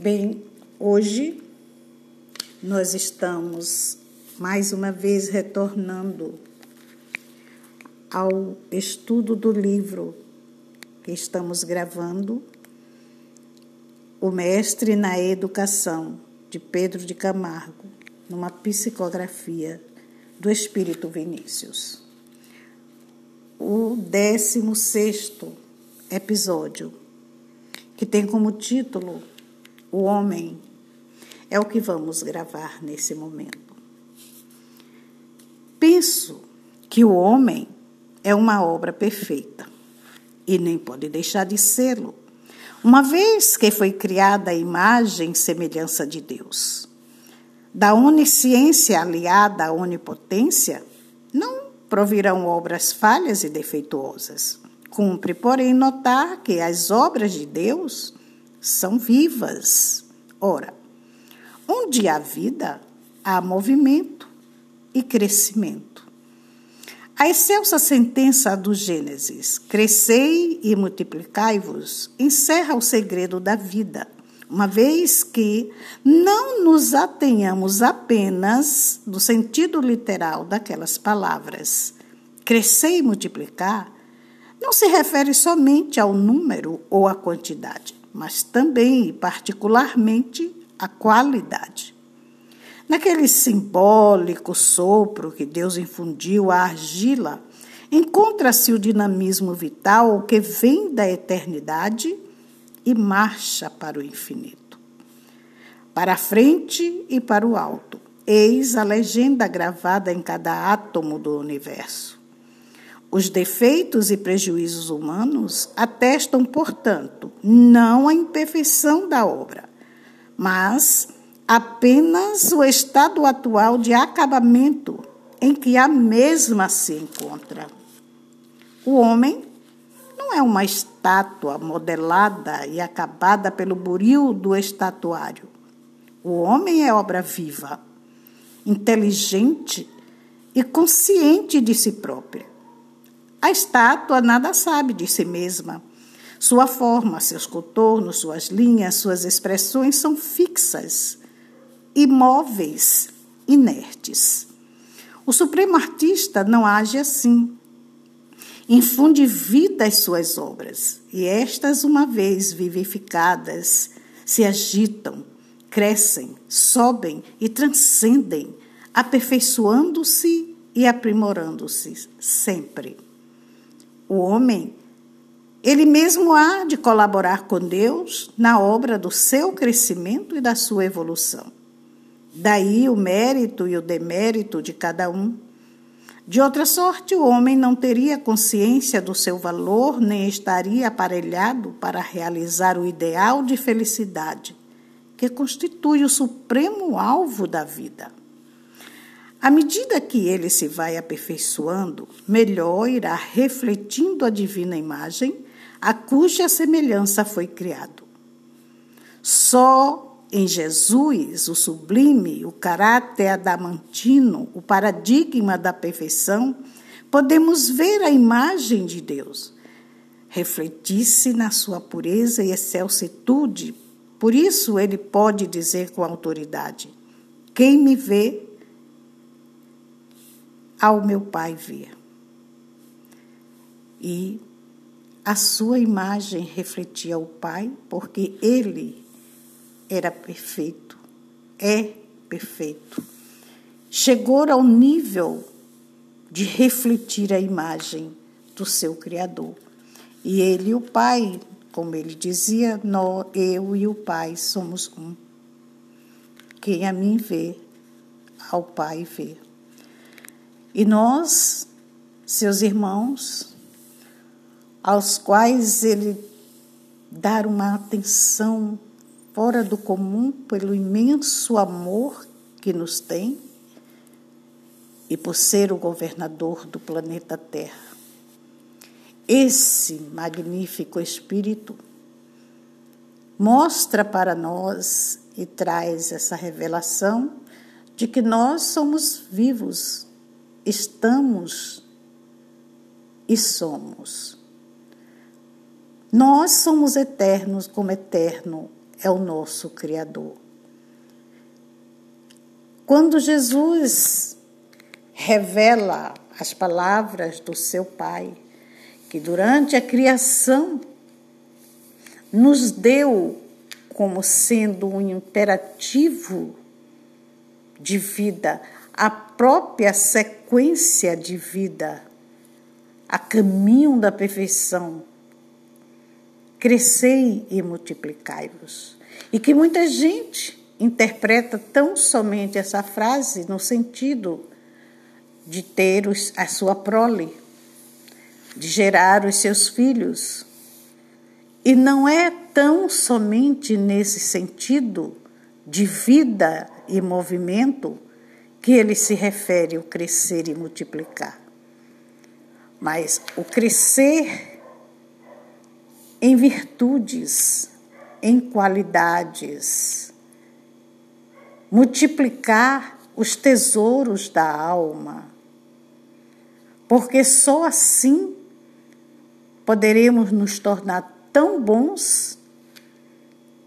Bem, hoje nós estamos mais uma vez retornando ao estudo do livro que estamos gravando, O Mestre na Educação, de Pedro de Camargo, numa psicografia do Espírito Vinícius. O 16 episódio, que tem como título O Homem, é o que vamos gravar nesse momento. Penso que o homem é uma obra perfeita e nem pode deixar de sê-lo, uma vez que foi criada a imagem e semelhança de Deus. Da onisciência aliada à onipotência, não provirão obras falhas e defeituosas. Cumpre, porém, notar que as obras de Deus são vivas. Ora, onde há vida, há movimento e crescimento. A excelsa sentença do Gênesis, crescei e multiplicai-vos, encerra o segredo da vida, uma vez que não nos atenhamos apenas no sentido literal daquelas palavras. Crescer e multiplicar não se refere somente ao número ou à quantidade, mas também e particularmente à qualidade. Naquele simbólico sopro que Deus infundiu à argila, encontra-se o dinamismo vital que vem da eternidade e marcha para o infinito. Para a frente e para o alto, eis a legenda gravada em cada átomo do universo. Os defeitos e prejuízos humanos atestam, portanto, não a imperfeição da obra, mas apenas o estado atual de acabamento em que a mesma se encontra. O homem não é uma estátua modelada e acabada pelo buril do estatuário. O homem é obra viva, inteligente e consciente de si própria. A estátua nada sabe de si mesma. Sua forma, seus contornos, suas linhas, suas expressões são fixas imóveis, inertes. O Supremo Artista não age assim. Infunde vida às suas obras, e estas, uma vez vivificadas, se agitam, crescem, sobem e transcendem, aperfeiçoando-se e aprimorando-se sempre. O homem, ele mesmo há de colaborar com Deus na obra do seu crescimento e da sua evolução. Daí o mérito e o demérito de cada um. De outra sorte, o homem não teria consciência do seu valor, nem estaria aparelhado para realizar o ideal de felicidade, que constitui o supremo alvo da vida. À medida que ele se vai aperfeiçoando, melhor irá refletindo a divina imagem a cuja semelhança foi criado. Só em Jesus, o sublime, o caráter adamantino, o paradigma da perfeição, podemos ver a imagem de Deus refletir-se na sua pureza e excelsitude. Por isso ele pode dizer com autoridade: Quem me vê, ao meu Pai vê. E a sua imagem refletia o Pai, porque ele era perfeito, é perfeito. Chegou ao nível de refletir a imagem do seu Criador. E ele e o Pai, como ele dizia, eu e o Pai somos um. Quem a mim vê, ao Pai vê. E nós, seus irmãos, aos quais ele dar uma atenção fora do comum pelo imenso amor que nos tem e por ser o governador do planeta Terra. Esse magnífico Espírito mostra para nós e traz essa revelação de que nós somos vivos, estamos e somos. Nós somos eternos como eterno é o nosso Criador. Quando Jesus revela as palavras do seu Pai, que durante a criação nos deu como sendo um imperativo de vida, a própria sequência de vida, a caminho da perfeição. Crescei e multiplicai-vos. E que muita gente interpreta tão somente essa frase no sentido de ter a sua prole, de gerar os seus filhos. E não é tão somente nesse sentido de vida e movimento que ele se refere ao crescer e multiplicar. Mas o crescer em virtudes, em qualidades, multiplicar os tesouros da alma, porque só assim poderemos nos tornar tão bons,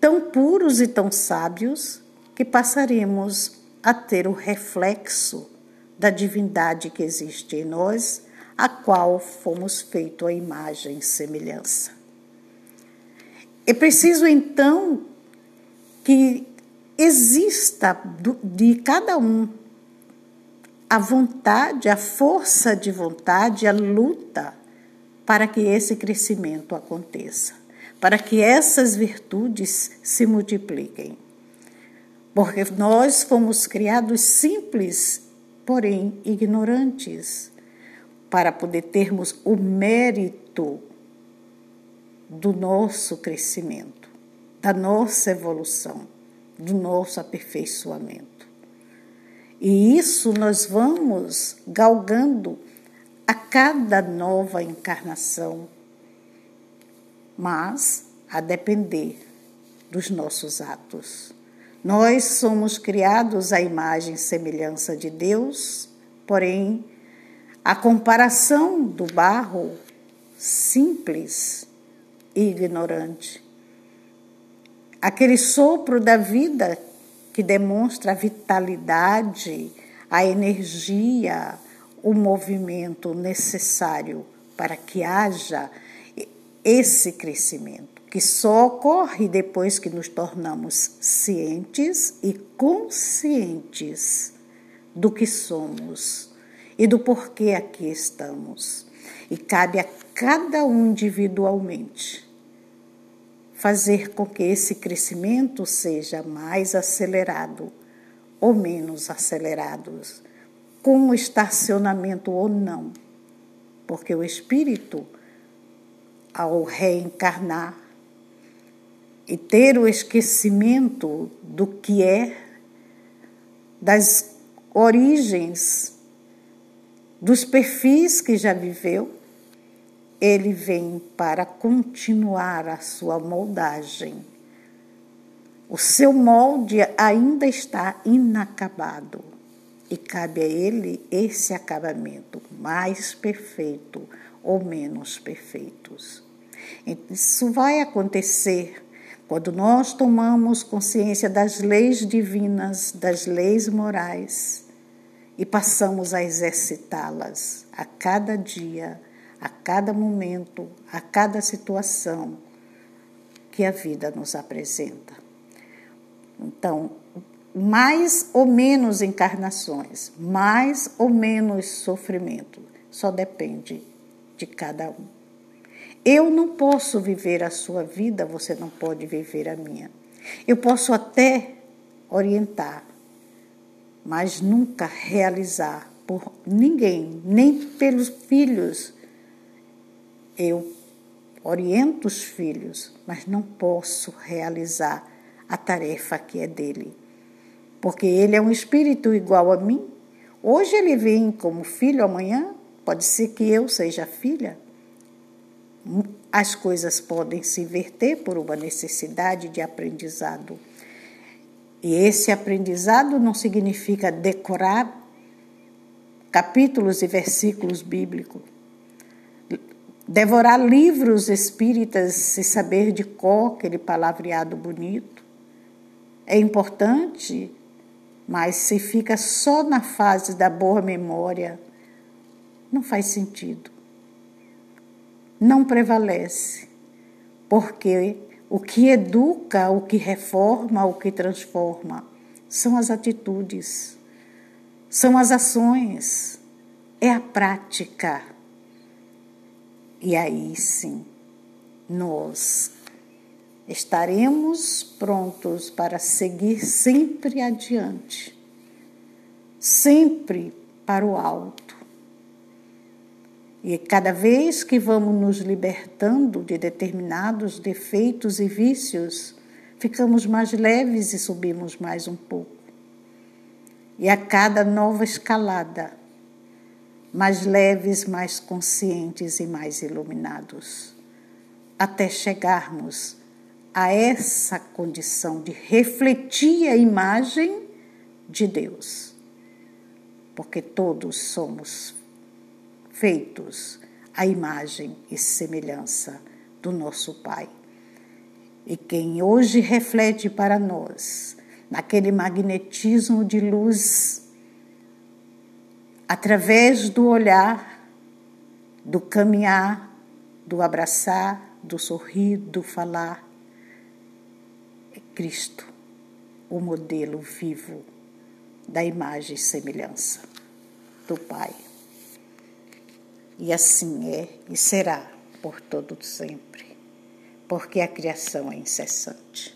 tão puros e tão sábios, que passaremos a ter o reflexo da divindade que existe em nós, a qual fomos feitos a imagem e semelhança. É preciso então que exista de cada um a vontade, a força de vontade, a luta para que esse crescimento aconteça, para que essas virtudes se multipliquem. Porque nós fomos criados simples, porém ignorantes, para poder termos o mérito do nosso crescimento, da nossa evolução, do nosso aperfeiçoamento. E isso nós vamos galgando a cada nova encarnação, mas a depender dos nossos atos. Nós somos criados à imagem e semelhança de Deus, porém, a comparação do barro simples e ignorante, aquele sopro da vida que demonstra a vitalidade, a energia, o movimento necessário para que haja esse crescimento, que só ocorre depois que nos tornamos cientes e conscientes do que somos e do porquê aqui estamos. E cabe a cada um individualmente fazer com que esse crescimento seja mais acelerado ou menos acelerado com estacionamento ou não. Porque o espírito, ao reencarnar e ter o esquecimento do que é, das origens, dos perfis que já viveu, ele vem para continuar a sua moldagem. O seu molde ainda está inacabado e cabe a ele esse acabamento mais perfeito ou menos perfeitos. Isso vai acontecer quando nós tomamos consciência das leis divinas, das leis morais e passamos a exercitá-las a cada dia, a cada momento, a cada situação que a vida nos apresenta. Então, mais ou menos encarnações, mais ou menos sofrimento, só depende de cada um. Eu não posso viver a sua vida, você não pode viver a minha. Eu posso até orientar, mas nunca realizar por ninguém, nem pelos filhos. Eu oriento os filhos, mas não posso realizar a tarefa que é dele porque ele é um espírito igual a mim. Hoje ele vem como filho, amanhã pode ser que eu seja filha. As coisas podem se inverter por uma necessidade de aprendizado. E esse aprendizado não significa decorar capítulos e versículos bíblicos. devorar livros espíritas e saber de cor aquele palavreado bonito. É importante, mas se fica só na fase da boa memória, não faz sentido. Não prevalece, porque o que educa, o que reforma, o que transforma são as atitudes, são as ações, é a prática. E aí sim, nós estaremos prontos para seguir sempre adiante, sempre para o alto. E cada vez que vamos nos libertando de determinados defeitos e vícios, ficamos mais leves e subimos mais um pouco. E a cada nova escalada, mais leves, mais conscientes e mais iluminados, até chegarmos a essa condição de refletir a imagem de Deus. Porque todos somos feitos à imagem e semelhança do nosso Pai. E quem hoje reflete para nós, naquele magnetismo de luz, através do olhar, do caminhar, do abraçar, do sorrir, do falar, é Cristo, o modelo vivo da imagem e semelhança do Pai. E assim é e será por todo sempre, porque a criação é incessante.